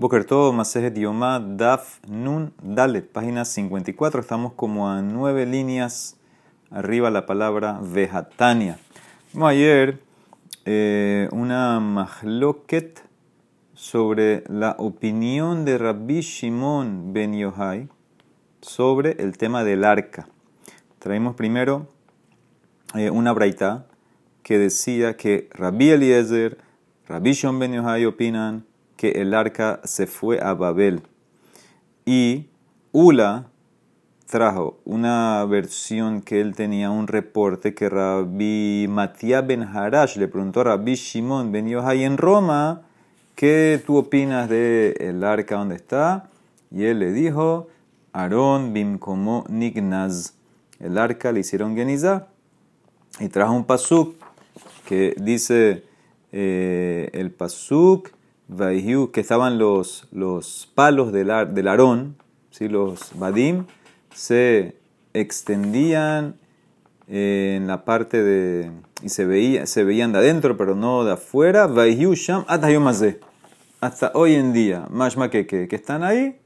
Boker todo, Masejet Yomá, Daf, Nun, Dalet, página 54. Estamos como a nueve líneas arriba la palabra Vejatania. Ayer, eh, una mahloket sobre la opinión de Rabbi Shimon ben Yohai sobre el tema del arca. Traímos primero eh, una braita que decía que Rabbi Eliezer, Rabbi Shimon ben Yohai opinan que el arca se fue a Babel. Y Ula trajo una versión que él tenía, un reporte que Rabbi Matías ben Harash le preguntó a Rabbi Shimon ben Yohai en Roma, ¿qué tú opinas del el arca donde está? Y él le dijo, Aarón bim como nignaz. El arca le hicieron genizá. Y trajo un pasuk que dice eh, el pasuk que estaban los, los palos del, del Aarón, ¿sí? los Badim, se extendían en la parte de. y se, veía, se veían de adentro, pero no de afuera. Sham Hasta hoy en día, más que, que, están ahí,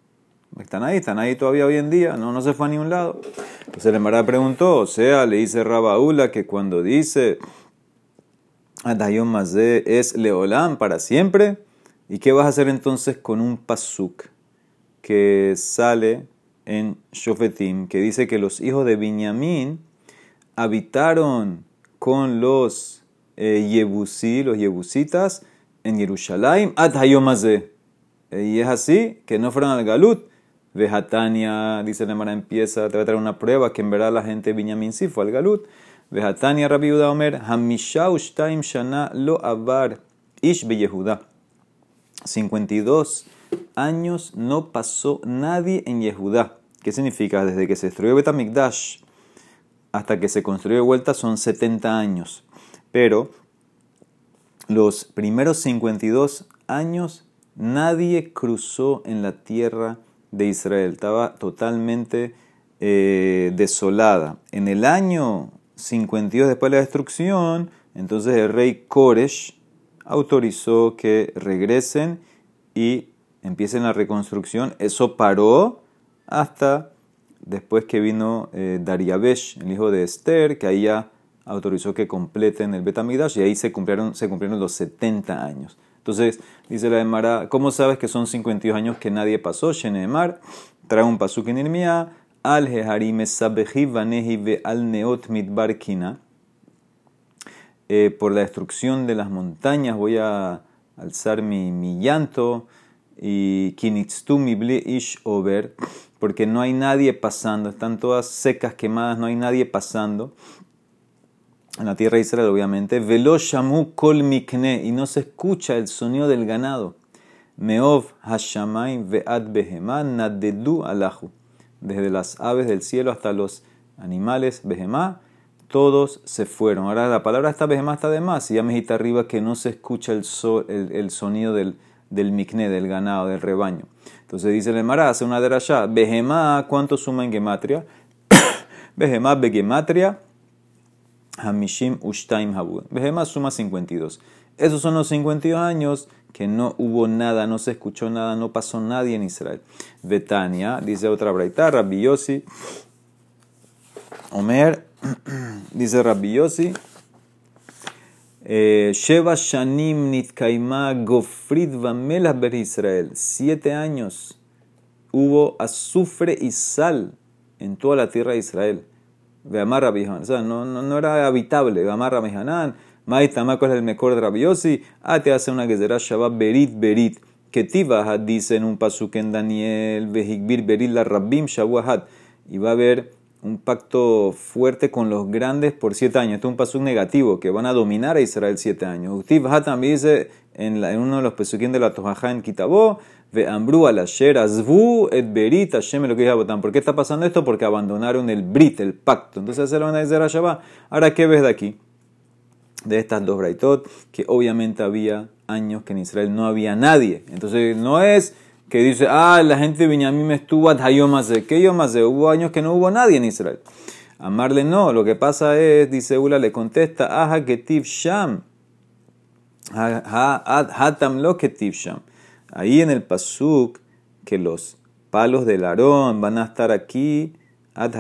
están ahí, están ahí todavía hoy en día, no, no se fue a ningún lado. Entonces el Emara preguntó, o sea, le dice Rabaula que cuando dice Atayom Mazé es Leolán para siempre. ¿Y qué vas a hacer entonces con un pasuk que sale en Shofetim, que dice que los hijos de Binyamin habitaron con los eh, los Yebusitas, en Jerusalén, Atayomazé. Y es así, que no fueron al Galut. Vejatania, dice la Emara, empieza, te va a traer una prueba que en verdad la gente de Binyamin sí fue al Galut. Vejatania, Rabbi Yehuda Omer, Hamisha Ushtaim Shana Lo Abar Ish Yehuda. 52 años no pasó nadie en Yehudá. ¿Qué significa? Desde que se destruyó Betamikdash hasta que se construyó de vuelta son 70 años. Pero los primeros 52 años nadie cruzó en la tierra de Israel. Estaba totalmente eh, desolada. En el año 52 después de la destrucción, entonces el rey Koresh autorizó que regresen y empiecen la reconstrucción. Eso paró hasta después que vino eh, Dariabesh, el hijo de Esther, que ahí ya autorizó que completen el Betamidash y ahí se cumplieron, se cumplieron los 70 años. Entonces, dice la Emara, ¿cómo sabes que son 52 años que nadie pasó? Shenemar, trae un pasuk en Irmía, al Vanehi al Neot Mitbarkina. Eh, por la destrucción de las montañas voy a alzar mi, llanto y ish over, porque no hay nadie pasando, están todas secas, quemadas, no hay nadie pasando. En la tierra de Israel, obviamente. Velo shamu kol mikne, y no se escucha el sonido del ganado. Meov hashamayim ve'ad behemah nadedu alahu. Desde las aves del cielo hasta los animales behemah todos se fueron. Ahora la palabra esta vez más está de más. Y ya me dijiste arriba que no se escucha el, sonido del, del mikne, del ganado, del rebaño. Entonces dice el Emara, hace una derashá. Behemá, ¿cuánto suma en gematria? Behemá, begematria, hamishim ushtaim habud. Behemá suma 52. Esos son los 52 años que no hubo nada, no se escuchó nada, no pasó nadie en Israel. Betania, dice otra braita, Rabbi Omer, dice Rabbi Yossi, eh, Sheva Shanim Nitkaima Gofrid Vamelas Ber Israel. Siete años hubo azufre y sal en toda la tierra de Israel. Veamar Rabbi O sea, no, no, no era habitable. Veamar Rabbi Hanan. Maitamaco es el mejor de Rabbi Yossi. Ah, te hace una será Shabbat Berit Berit. Que Tibahat dice en un pasuk en Daniel. Vehikbir Berit la Rabbim Shawahat. Y va a haber un pacto fuerte con los grandes por siete años. Esto es un paso negativo, que van a dominar a Israel siete años. Ustiv también dice en, uno de los pesuquín de la Tojajá en Kitabó, ve ambru al asher azvu et berit Hashem lo que ¿Por qué está pasando esto? Porque abandonaron el brit, el pacto. Entonces se lo van a decir a Shabbat. Ahora, ¿qué ves de aquí? De estas dos braitot, que obviamente había años que en Israel no había nadie. Entonces no es que dice, ah, la gente de me estuvo a de ¿Qué de Hubo años que no hubo nadie en Israel. Amarle no, lo que pasa es, dice Ula, le contesta, aha ketiv sham. Hatam lo ketiv sham. ahí en el pasuk que los palos del Aarón van a estar aquí, Ad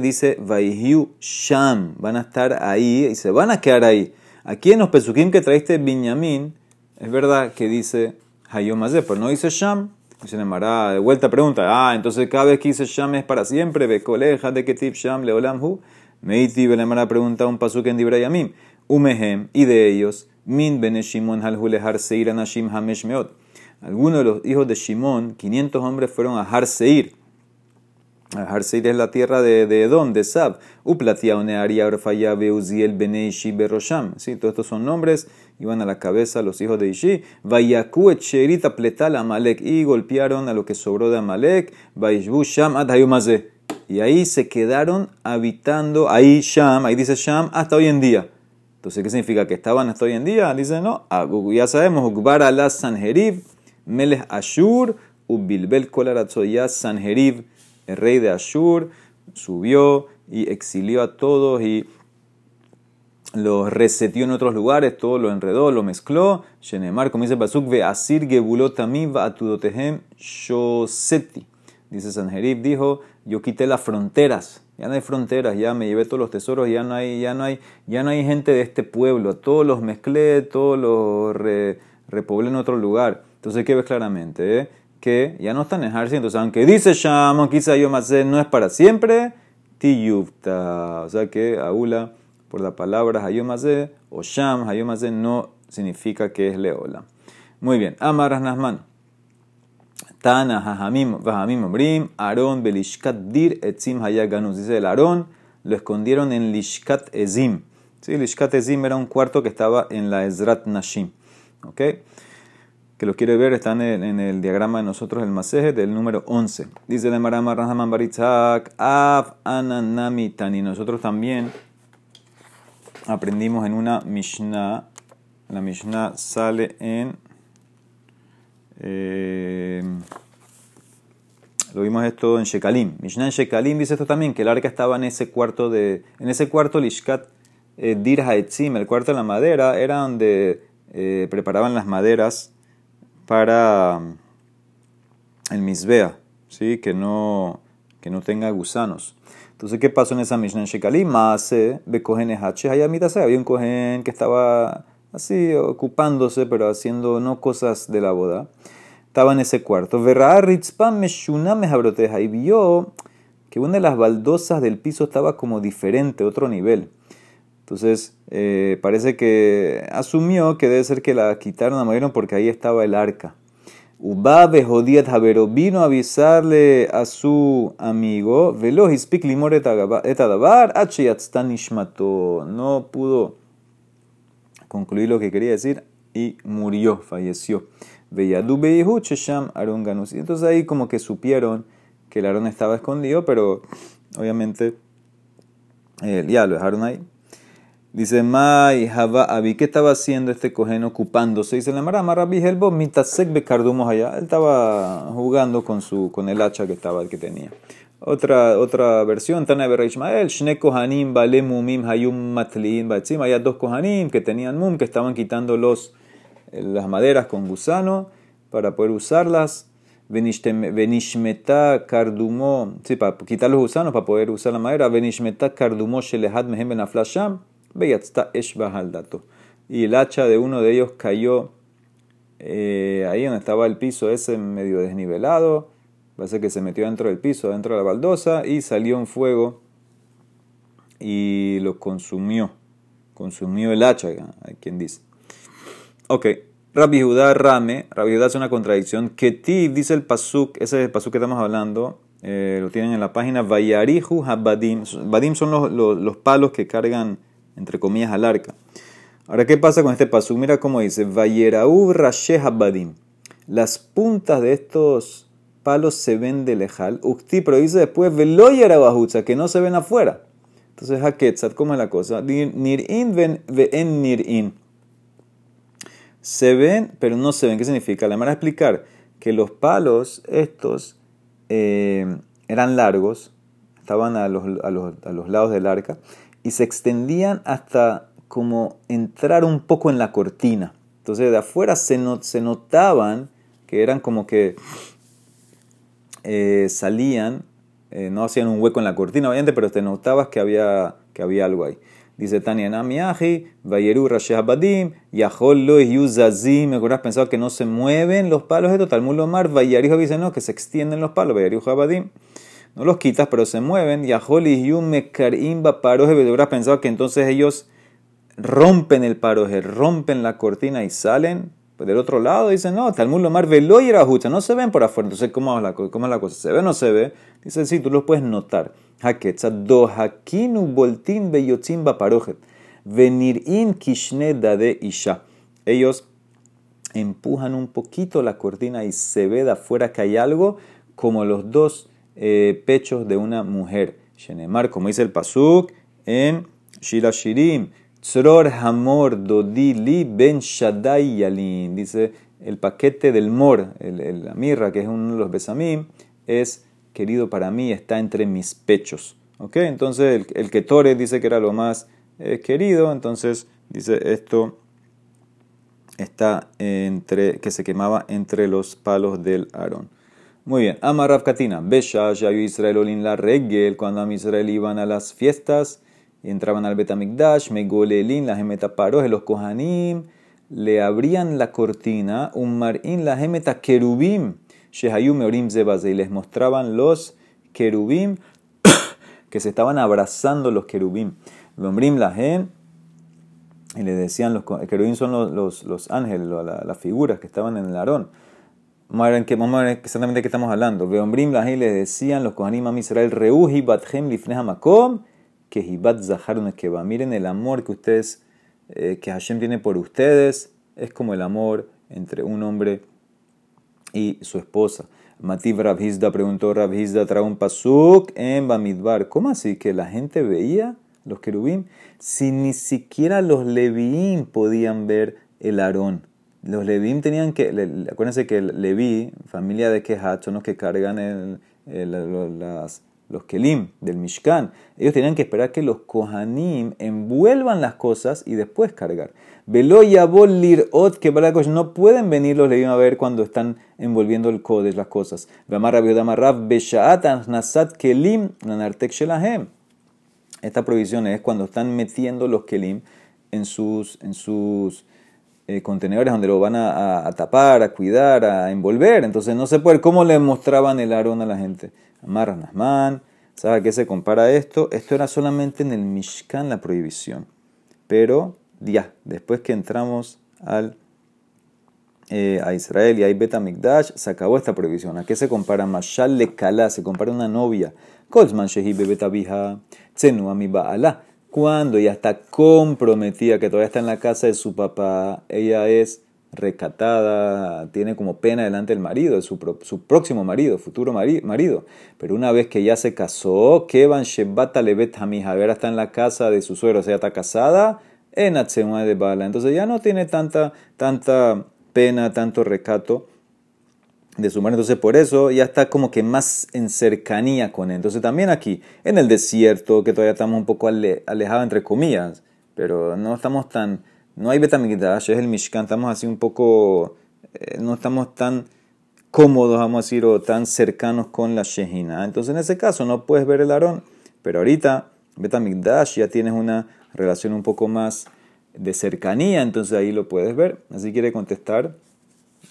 dice Vaihiu Sham, van a estar ahí y se van a quedar ahí. Aquí en los pesukim que traiste Binyamin, es verdad que dice Hayomazé, pero no dice Sham. Se llamará de vuelta pregunta, ah, entonces cada vez que dice Sham es para siempre, ve coleja de tip Sham leolam hu. Meiti Belemara pregunta un pasuk en Dibrayamim. Umehem, y de ellos, Min bene Shimon halhulehar seir anashim hamesh meot. Algunos de los hijos de Shimon, 500 hombres fueron a Har Seir. Har Seir es la tierra de, de Edom, de Sab. Uplatia Onearia Orfaya Beuziel Bene Ishi Berosham. Sí, todos estos son nombres. Iban a la cabeza los hijos de Ishi. Y golpearon a lo que sobró de Amalek. Vaishbu Sham Adhayumazeh. Y ahí se quedaron habitando, ahí Sham, ahí dice Sham, hasta hoy en día. Entonces, ¿qué significa? ¿Que estaban hasta hoy en día? Dice, no, ah, ya sabemos, Ukbar ala Sanherib, Ashur, Ubilbel ya Sanherib, el rey de Ashur, subió y exilió a todos y los resetió en otros lugares, todo lo enredó, lo mezcló. Shenemar, como dice Basuk, ve asir atudotehem shoseti. Dice Sanherib, dijo, yo quité las fronteras ya no hay fronteras, ya me llevé todos los tesoros, ya no hay, ya no hay, ya no hay gente de este pueblo, todos los mezclé, todos los repoblé en otro lugar. Entonces, ¿qué ves claramente? Eh? Que ya no están en Harsi, entonces aunque dice Sham, quizá yo más no es para siempre, tiyufta. O sea que Aula, por la palabra Hayomase o Sham, Hayomase no significa que es Leola. Muy bien, Amaras Nasman. Tana Hajamim Brim, Aarón Belishkat Dir Etzim Hayaganus. Dice el Aarón, lo escondieron en Lishkat Ezim. ¿Sí? Lishkat Ezim era un cuarto que estaba en la Ezrat Nashim. ¿Ok? Que lo quiere ver, está en el, diagrama de nosotros, el maseje del número 11. Dice de Marama Rahaman Baritzak, Av Ananami Tani. Nosotros también aprendimos en una Mishnah. La Mishnah sale en eh, lo vimos esto en Shekalim. Mishnah en Shekalim dice esto también, que el arca estaba en ese cuarto de, en ese cuarto Lishkat eh, Dir Haetzim, el cuarto de la madera, era donde eh, preparaban las maderas para mm, el Misbea, ¿sí? que, no, que no tenga gusanos. Entonces, ¿qué pasó en esa Mishnah en Shekalim? Maase, Bekohen había un cohen que estaba así ocupándose, pero haciendo no cosas de la boda. Estaba en ese cuarto. Y vio que una de las baldosas del piso estaba como diferente, otro nivel. Entonces, eh, parece que asumió que debe ser que la quitaron, a movieron porque ahí estaba el arca. Ubabe jodiet Javero vino a avisarle a su amigo, Velo hispik limor etadabar, No pudo concluir lo que quería decir y murió, falleció. Ganus. Y entonces ahí como que supieron que el Aarón estaba escondido, pero obviamente eh, ya lo dejaron ahí. Dice, Mai Java Abi, ¿qué estaba haciendo este cohen ocupándose? Dice la Marama, Rabbi Helbo, mitasek becardumos allá. Él estaba jugando con, su, con el hacha que estaba, el que tenía. Otra, otra versión, Tana Ismael, Shne Kohanim, Bale Mumim, Hayum Matlin, Batzim. Había dos Kohanim que tenían Mum, que estaban quitando los, eh, las maderas con gusano para poder usarlas. Benishmeta Kardumo, sí, para quitar los gusanos, para poder usar la madera. Benishmeta Kardumo Shelehat Mehem Ben Aflasham, Beyatzta Eshbah dato. Y el hacha de uno de ellos cayó eh, ahí donde estaba el piso ese medio desnivelado Parece que se metió dentro del piso, dentro de la baldosa, y salió un fuego y lo consumió. Consumió el hacha, hay quien dice. Ok, Rabbi Judá Rame, Rabbi Judá es una contradicción. Ketiv dice el pasuk, ese es el pasuk que estamos hablando, eh, lo tienen en la página Vayarihu Habadim. Badim son los, los, palos que cargan, entre comillas, al arca. Ahora, ¿qué pasa con este pasuk? Mira cómo dice, Vayeraú Rashe Habadim. Las puntas de estos palos se ven de lejal. Ukti, pero dice después, veloyera bajutza, que no se ven afuera. Entonces, haketzat, ¿cómo es la cosa? Nir'in ven nir nir'in. Se ven, pero no se ven. ¿Qué significa? La manera de explicar que los palos estos eh, eran largos, estaban a los, a, los, a los lados del arca, y se extendían hasta como entrar un poco en la cortina. Entonces, de afuera se, se notaban que eran como que eh, salían, eh, no hacían un hueco en la cortina, obviamente, pero te notabas que había, que había algo ahí. Dice Tania Namiaji, Vayeru Rasheh Abadim, Yahol Lo Yuzazim, me acuerdas, pensaba que no se mueven los palos de Talmud Lomar, Vayerijo dice no, que se extienden los palos, Vayeru Abadim. No los quitas, pero se mueven. Y Paroje, pensado que entonces ellos rompen el paroje, rompen la cortina y salen. Pues del otro lado dicen, no, Talmud Lomar velo y no se ven por afuera. Entonces, ¿cómo es, la, ¿cómo es la cosa? ¿Se ve o no se ve? Dice, sí, tú los puedes notar. Haketza do hakinu boltin beyotzim baparojet. Venirin kishne de isha. Ellos empujan un poquito la cortina y se ve de afuera que hay algo como los dos eh, pechos de una mujer. Shenemar, como dice el pasuk en Shira Shirim. Tzror Hamor Dodili Ben Shaddai Yalin. Dice el paquete del mor, el, la mirra, que es uno de los besamim, es querido para mí, está entre mis pechos. ¿Ok? Entonces el, el Ketore dice que era lo más eh, querido, entonces dice esto está entre, que se quemaba entre los palos del Aarón. Muy bien, Amar Katina, Besha, Yayu Israel Olin la Regel, cuando a Israel iban a las fiestas, entraban al Betamikdash, Megolelin, la gemeta paroje, los Kohanim, le abrían la cortina, un marín, la gemeta querubim, Shehayum Meorim Zebaze, y les mostraban los querubim que se estaban abrazando los querubim. Lombrim la y le decían, los querubim son los, los, ángeles, las figuras que estaban en el Aarón. Ver, qué, exactamente de qué estamos hablando. Veombrim la le decían los Kohanim a Israel, Reuhi bathem lifneh makom que Hibat que va. Miren el amor que ustedes, eh, que Hashem tiene por ustedes, es como el amor entre un hombre y su esposa. Mativ Rabhizda preguntó, Rabhizda trae un pasuk en Bamidbar. ¿Cómo así? Que la gente veía los querubim si ni siquiera los leviim podían ver el Aarón. Los leviim tenían que, acuérdense que el leví, familia de Kehat, son los que cargan los Kelim del Mishkan, ellos tenían que esperar que los Kohanim envuelvan las cosas y después cargar. Velo yabol lirot que no pueden venir los Levim a ver cuando están envolviendo el Kodesh, las cosas. kelim. Esta prohibición es cuando están metiendo los Kelim en sus, en sus eh, contenedores donde lo van a, tapar, a cuidar, a envolver. Entonces no se puede. ¿Cómo le mostraban el arón a la gente? Amar Nasman. ¿Sabe a qué se compara esto? Esto era solamente en el Mishkan la prohibición. Pero ya, después que entramos al, eh, a Israel y hay Betamikdash, se acabó esta prohibición. ¿A qué se compara? Mashal le kala, se compara una novia. Kolzman shehi bebetabija, tsenu ami ba'ala. Cuando ya está comprometida, que todavía está en la casa de su papá, ella es recatada, tiene como pena delante del marido, su, su próximo marido, futuro marido. Pero una vez que ya se casó, Kevan Shebata Levet ahora está en la casa de su suegro, o sea, está casada en de Bala. Entonces ya no tiene tanta, tanta pena, tanto recato de su marido. Entonces por eso ya está como que más en cercanía con él. Entonces también aquí, en el desierto, que todavía estamos un poco alejados entre comillas, pero no estamos tan no hay Betamigdash, es el Mishkan, estamos así un poco, eh, no estamos tan cómodos, vamos a decir, o tan cercanos con la Shejina. Entonces en ese caso no puedes ver el Aarón, pero ahorita Betamigdash ya tienes una relación un poco más de cercanía, entonces ahí lo puedes ver. Así quiere contestar,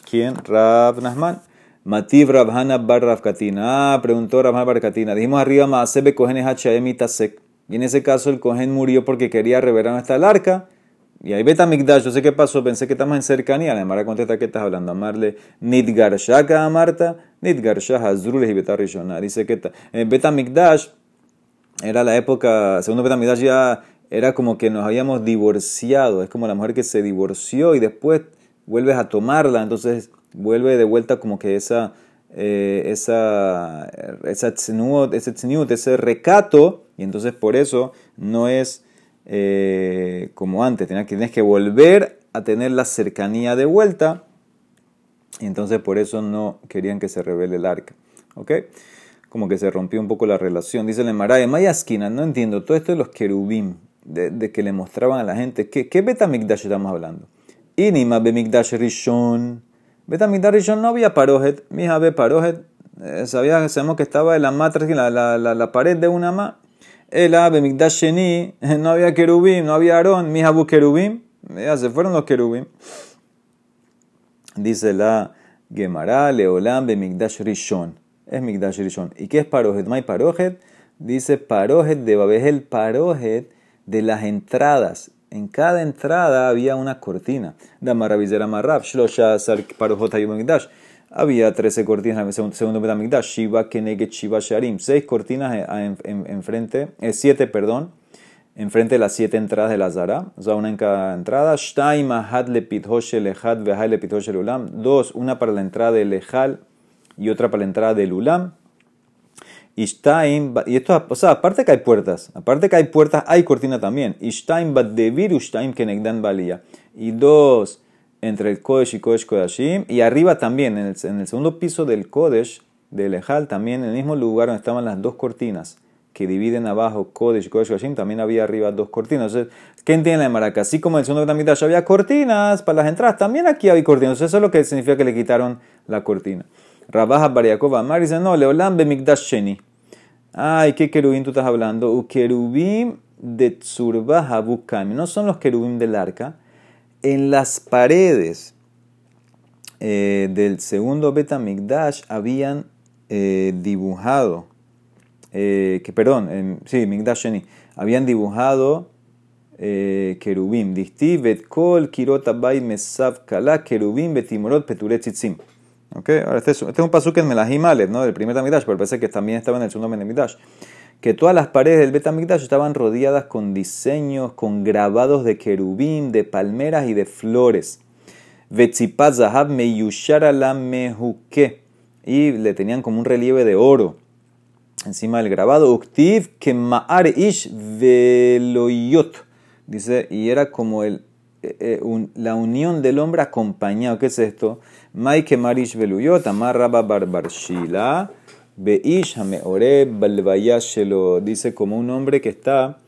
¿quién? Rab Nasman. Mativ Rabhana Bar Katina. Ah, preguntó Rabhana Bar Katina. Dijimos arriba, Maasebe Kohen Tasek. Y en ese caso el Kohen murió porque quería revelar hasta el arca. Y ahí Betamigdash, yo sé qué pasó, pensé que estamos en cercanía. La Mara contesta que estás hablando. Amarle Nidgar Shaka a Marta, Nidgar y Betarishona. Dice que en Betamigdash era la época, segundo Betamigdash ya era como que nos habíamos divorciado. Es como la mujer que se divorció y después vuelves a tomarla. Entonces vuelve de vuelta como que esa, eh, esa, esa ese, ese recato. Y entonces por eso no es eh, como antes, tienes que volver a tener la cercanía de vuelta. Y entonces por eso no querían que se revele el arca. ¿Ok? Como que se rompió un poco la relación. Dice el Maya Mayasquina, no entiendo, todo esto de los querubim, de, que le mostraban a la gente, ¿qué, qué Betamikdash estamos hablando? Inima Bemikdash Rishon, Betamigdash Rishon no había parojet, mi ve parojet, eh, sabía, sabemos que estaba en la matriz, la, la, la, la pared de una ma. El ave Migdash Sheni, no había querubim, no había Aarón, mi bu querubim, ya se fueron los querubim. Dice la Gemara, Leolam be Migdash Rishon. Es Migdash Rishon. ¿Y qué es parojet? ¿May parojet? Dice parojet de Babel, parojet de las entradas en cada entrada había una cortina. Damaravizera Marrab, Shlosha Parojot Migdash. Había 13 cortinas en el segundo Betamigdash. Shiva Keneged Shiva Sharim. 6 cortinas enfrente, en, 7, eh, perdón, enfrente de las 7 entradas de la Zara. O sea, una en cada entrada. Dos, una para la entrada del Ejal y otra para la entrada del Ulam. Ishtaim, y esto, o sea, aparte que hay puertas, aparte que hay puertas, hay cortina también. Ishtaim Baddevir Ushtaim Kenegdan Balía. Y dos entre el Kodesh y Kodesh Kodashim. Y arriba también, en el, en el segundo piso del Kodesh, del Ejal, también en el mismo lugar donde estaban las dos cortinas que dividen abajo Kodesh y Kodesh Kodashim, también había arriba dos cortinas. Entonces, ¿qué entiende la Maraca? Así como en el segundo ya había cortinas para las entradas, también aquí había cortinas. Entonces, eso es lo que significa que le quitaron la cortina. Rabaja Bariakova Amar dice, no, Leolam Bemikdash Sheni. Ay, ¿qué querubín tú estás hablando? U querubín de Tzurba No son los querubín del arca. En las paredes eh, del segundo Betamikdash habían eh, dibujado, eh, perdón, sí, Mikdash Sheni, habían dibujado eh, querubim. Disti bet kol kirot abay mesav kala querubim betimorot peturet tzitzim. Okay. Este, es, este es un pasuk en Melahim ¿no? del primer Tamigdash, pero parece que también estaba en el segundo Betamigdash. Que todas las paredes del Betamigdash estaban rodeadas con diseños, con grabados de querubín, de palmeras y de flores. Y le tenían como un relieve de oro encima del grabado. Uktiv ish veloyot. Dice, y era como el, eh, eh, la unión del hombre acompañado. ¿Qué es esto? Maike Marish Beluyot, Amar Rabba Barbarshila, Beish Hameore Balbayashelo, dice como un hombre que está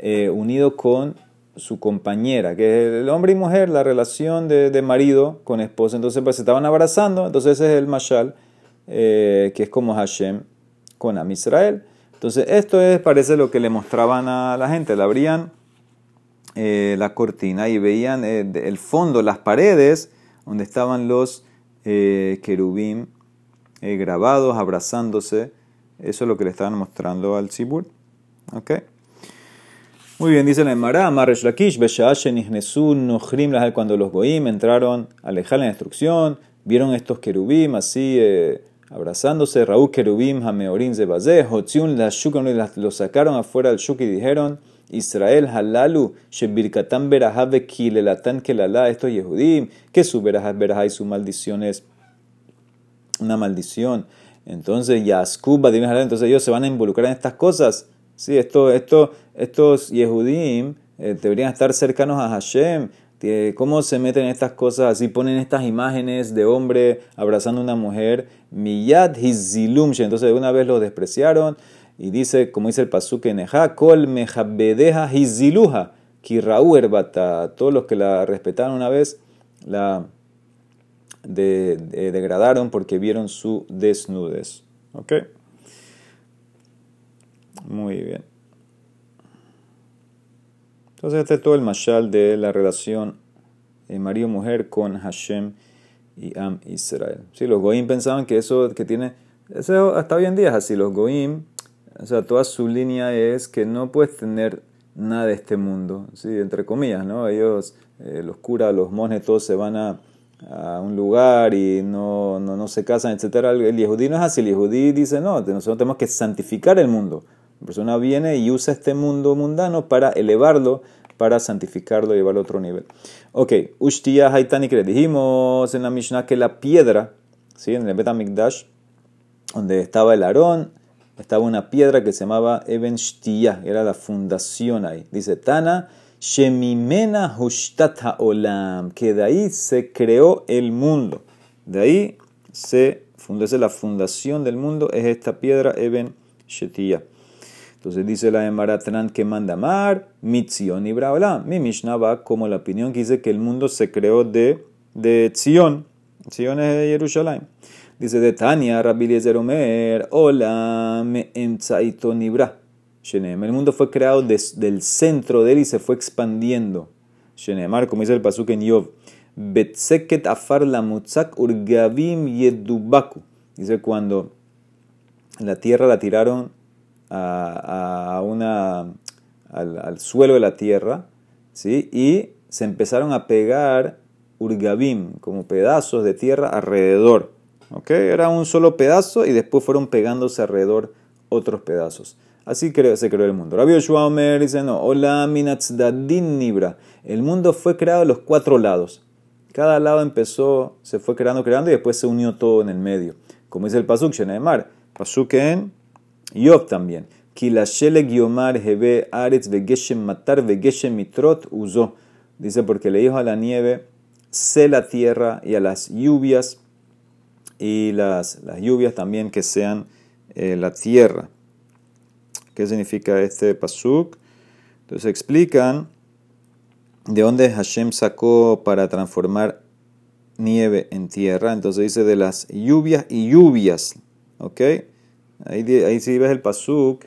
eh, unido con su compañera, que es el hombre y mujer, la relación de, marido con esposa. Entonces, pues se estaban abrazando, entonces ese es el Mashal, que es como Hashem con Am Israel. Entonces, esto es, parece lo que le mostraban a la gente, le abrían eh, la cortina y veían el fondo, las paredes, donde estaban los eh, querubín eh, grabados, abrazándose. Eso es lo que le estaban mostrando al Tzibur. ¿Ok? Muy bien, dice la Emara, Maresh Lakish, Nochrim, cuando los Goim entraron a alejar la instrucción, vieron estos querubim así eh, abrazándose, Raúl querubim, Hameorim Zebazé, Hotziun, la los sacaron afuera del Shuk y dijeron, Israel halalu shebirkatan berajá kilelatan kelala estos yehudim que su berajá berajá y su maldición es una maldición. Entonces yaskuba entonces ellos se van a involucrar en estas cosas. Sí esto, esto, estos yehudim eh, deberían estar cercanos a Hashem. Cómo se meten en estas cosas así ponen estas imágenes de hombre abrazando a una mujer. Miyad hizilum entonces de una vez los despreciaron y dice, como dice el pasuk en kol mejabedeja hiziluja, kirrau erbata. Todos los que la respetaron una vez, la degradaron porque vieron su desnudez. ¿Ok? Muy bien. Entonces este es todo el mashal de la relación de marido-mujer con Hashem y Am Israel. Sí, los goim pensaban que eso que tiene, eso hasta hoy en día es así, los goim o sea, toda su línea es que no puedes tener nada de este mundo, ¿sí? entre comillas, ¿no? Ellos, eh, los curas, los monjes, todos se van a, un lugar y no, no, no, se casan, etc. El yehudí no es así, el yehudí dice, no, nosotros tenemos que santificar el mundo. La persona viene y usa este mundo mundano para elevarlo, para santificarlo y llevarlo a otro nivel. Ok, Ushtiya Haitani, que le dijimos en la Mishnah que la piedra, ¿sí? en el Betamikdash, donde estaba el Aarón, estaba una piedra que se llamaba Eben Shtiyah, era la fundación ahí. Dice Tana, Shemimena Hushtat Olam, que de ahí se creó el mundo. De ahí se fundó, esa es la fundación del mundo, es esta piedra Eben Shetiyah. Entonces dice la Emaratran que manda mar, Mitzion y Mi Mishnah va como la opinión que dice que el mundo se creó de, de Tzion. Sion es Jerusalén. Dice de Tania, Rabbi Eliezer Omer, hola, me nibra. El mundo fue creado desde el centro de él y se fue expandiendo. Shenemar, como dice el pasuk en Yov, Betseket afar la mutzak urgavim yedubaku. Dice cuando la tierra la tiraron a, una, al, suelo de la tierra, ¿sí? y se empezaron a pegar urgavim, como pedazos de tierra alrededor. Era un solo pedazo y después fueron pegándose alrededor otros pedazos. Así se creó el mundo. Rabbi Yoshua dice, no, hola minatzadin nibra. El mundo fue creado a los cuatro lados. Cada lado empezó, se fue creando, creando y después se unió todo en el medio. Como dice el Pasuk, Shenemar. Pasuk en Yov también. Matar mitrot usó. Dice porque le dijo a la nieve, sé la tierra y a las lluvias y las, las lluvias también que sean eh, la tierra. ¿Qué significa este pasuk? Entonces explican de dónde Hashem sacó para transformar nieve en tierra. Entonces dice de las lluvias y lluvias. ¿Ok? Ahí, ahí si ves el pasuk,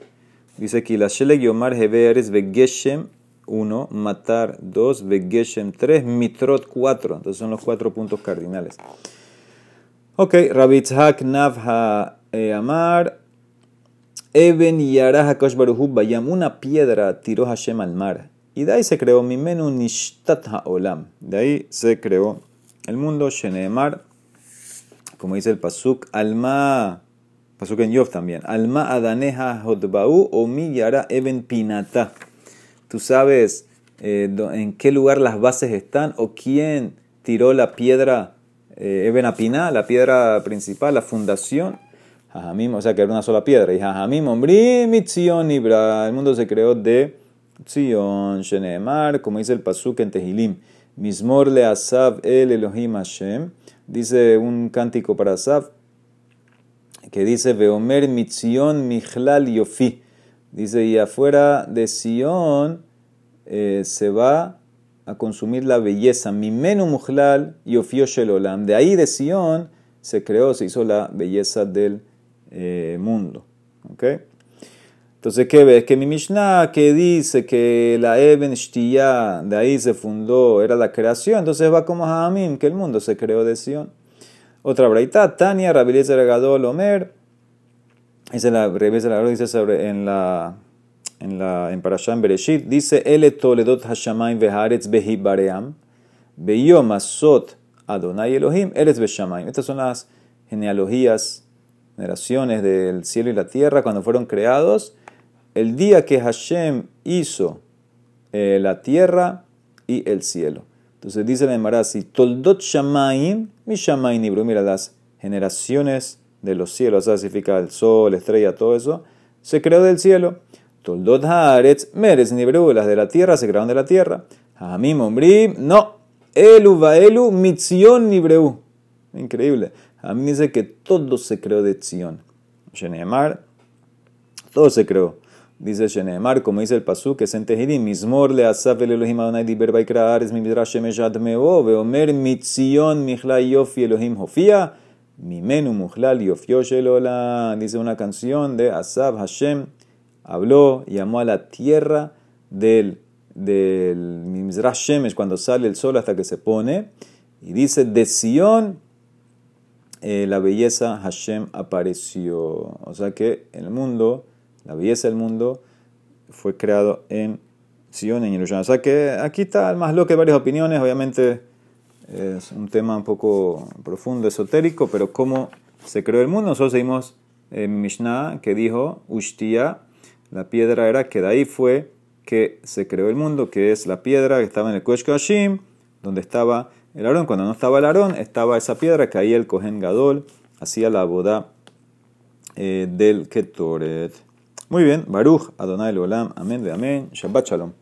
dice que la Shelek Yomar Heberes Vegeshem 1, matar 2, Vegeshem 3, Mitrot 4. Entonces son los cuatro puntos cardinales. Ok, Rabitzhak Navha eh, Amar Eben Yarah Baruhu Bayam, una piedra tiró Hashem al mar. Y de ahí se creó Mimenu Nishtat Haolam. De ahí se creó el mundo, Sheneemar, como dice el Pasuk, Alma, Pasuk en Yov también, Alma Adaneha Hotbau o Yara Eben Pinata. Tú sabes eh, en qué lugar las bases están o quién tiró la piedra eh, Eben Apina, la piedra principal, la fundación o sea que era una sola piedra. Y Jajamim, Ombri, Mitzion, Ibra. El mundo se creó de Tzion, Shenemar, como dice el Pasuk en Tehilim. Mismor le Asav el Elohim Hashem. Dice un cántico para Asav que dice Veomer Mitzion Michlal Yofi. Dice, y afuera de Sion eh, se va a consumir la belleza. Mimenu Michlal Yofio Shelolam. De ahí de Sion se creó, se hizo la belleza del eh, mundo. ¿okay? Entonces, ¿qué ves? Que mi Mishnah que dice que la Eben Shtiyah, de ahí se fundó, era la creación, entonces va como Hamim, que el mundo se creó de Sion. Otra braita, Tania, Rabiliezer Gadol Omer, la dice sobre en la en la en Parashah Bereshit, dice Ele Toledot Hashamayim Veharetz Behibaream, Beyom Asot Adonai Elohim, Eretz Beshamayim. Estas son las genealogías generaciones del cielo y la tierra, cuando fueron creados, el día que Hashem hizo eh, la tierra y el cielo. Entonces dice la Emarazi, Toldot Shamaim, mi Shamaim Nibru, mira las generaciones de los cielos, o sea, significa el sol, estrella, todo eso, se creó del cielo. Toldot Haaretz, Meres Nibru, las de la tierra se crearon de la tierra. Hamim Ombrim, no, Elu Vaelu Mitzion Nibreu. Increíble. A mí dice que todo se creó de Tzion. Sheneemar, todo se creó. Dice Sheneemar, como dice el Pasú, que es en Mismor le asaf el Elohim Adonai diber baikra ares mi midrash shemeshat meo, veomer mitzion michla yofi Elohim hofia, mimenu muhlal yofio shelola. Dice una canción de Asaf Hashem, habló, llamó a la tierra del, del Mizrash Shemesh cuando sale el sol hasta que se pone, y dice de Sion eh, la belleza Hashem apareció. O sea que el mundo, la belleza del mundo, fue creado en Sion, en Jerusalén. O sea que aquí está más lo que varias opiniones, obviamente es un tema un poco profundo, esotérico, pero cómo se creó el mundo. Nosotros seguimos en Mishnah que dijo, Ushtia, la piedra era que de ahí fue que se creó el mundo, que es la piedra que estaba en el Kosh Hashim, donde estaba el Aarón, cuando no estaba el Aarón, estaba esa piedra que ahí el Cohen Gadol hacía la boda eh, del Ketoret. Muy bien, Baruch, Adonai Olam, amén de amén, Shabbat Shalom.